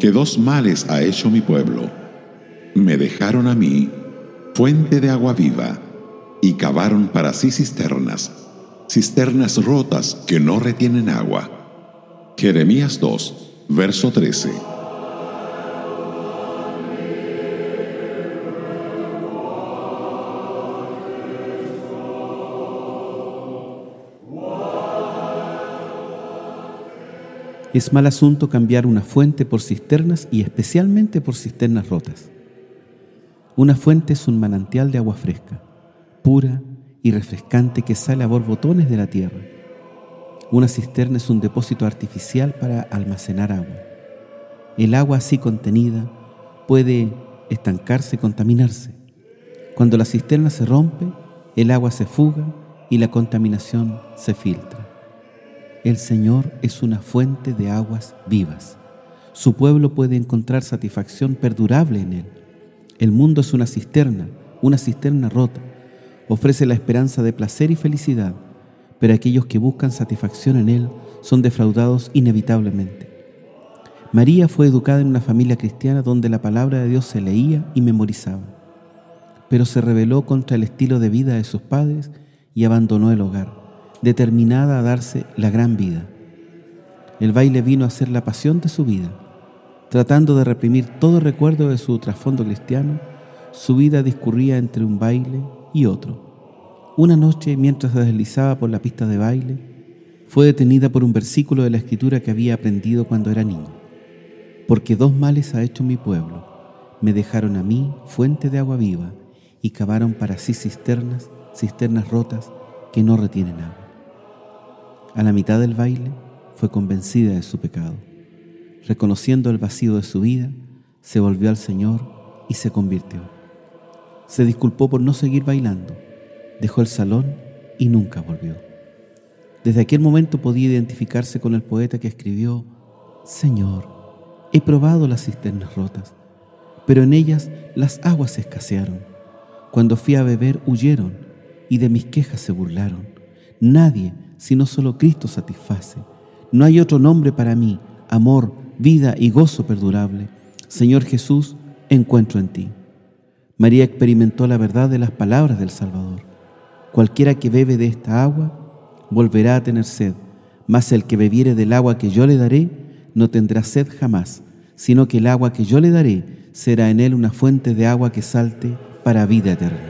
Porque dos males ha hecho mi pueblo. Me dejaron a mí, fuente de agua viva, y cavaron para sí cisternas, cisternas rotas que no retienen agua. Jeremías 2, verso 13. Es mal asunto cambiar una fuente por cisternas y especialmente por cisternas rotas. Una fuente es un manantial de agua fresca, pura y refrescante que sale a borbotones de la tierra. Una cisterna es un depósito artificial para almacenar agua. El agua así contenida puede estancarse y contaminarse. Cuando la cisterna se rompe, el agua se fuga y la contaminación se filtra. El Señor es una fuente de aguas vivas. Su pueblo puede encontrar satisfacción perdurable en Él. El mundo es una cisterna, una cisterna rota. Ofrece la esperanza de placer y felicidad, pero aquellos que buscan satisfacción en Él son defraudados inevitablemente. María fue educada en una familia cristiana donde la palabra de Dios se leía y memorizaba, pero se rebeló contra el estilo de vida de sus padres y abandonó el hogar determinada a darse la gran vida. El baile vino a ser la pasión de su vida. Tratando de reprimir todo recuerdo de su trasfondo cristiano, su vida discurría entre un baile y otro. Una noche, mientras se deslizaba por la pista de baile, fue detenida por un versículo de la escritura que había aprendido cuando era niño. Porque dos males ha hecho mi pueblo. Me dejaron a mí fuente de agua viva y cavaron para sí cisternas, cisternas rotas que no retienen agua. A la mitad del baile fue convencida de su pecado. Reconociendo el vacío de su vida, se volvió al Señor y se convirtió. Se disculpó por no seguir bailando, dejó el salón y nunca volvió. Desde aquel momento podía identificarse con el poeta que escribió, Señor, he probado las cisternas rotas, pero en ellas las aguas escasearon. Cuando fui a beber huyeron y de mis quejas se burlaron. Nadie sino solo Cristo satisface. No hay otro nombre para mí, amor, vida y gozo perdurable. Señor Jesús, encuentro en ti. María experimentó la verdad de las palabras del Salvador. Cualquiera que bebe de esta agua volverá a tener sed, mas el que bebiere del agua que yo le daré no tendrá sed jamás, sino que el agua que yo le daré será en él una fuente de agua que salte para vida eterna.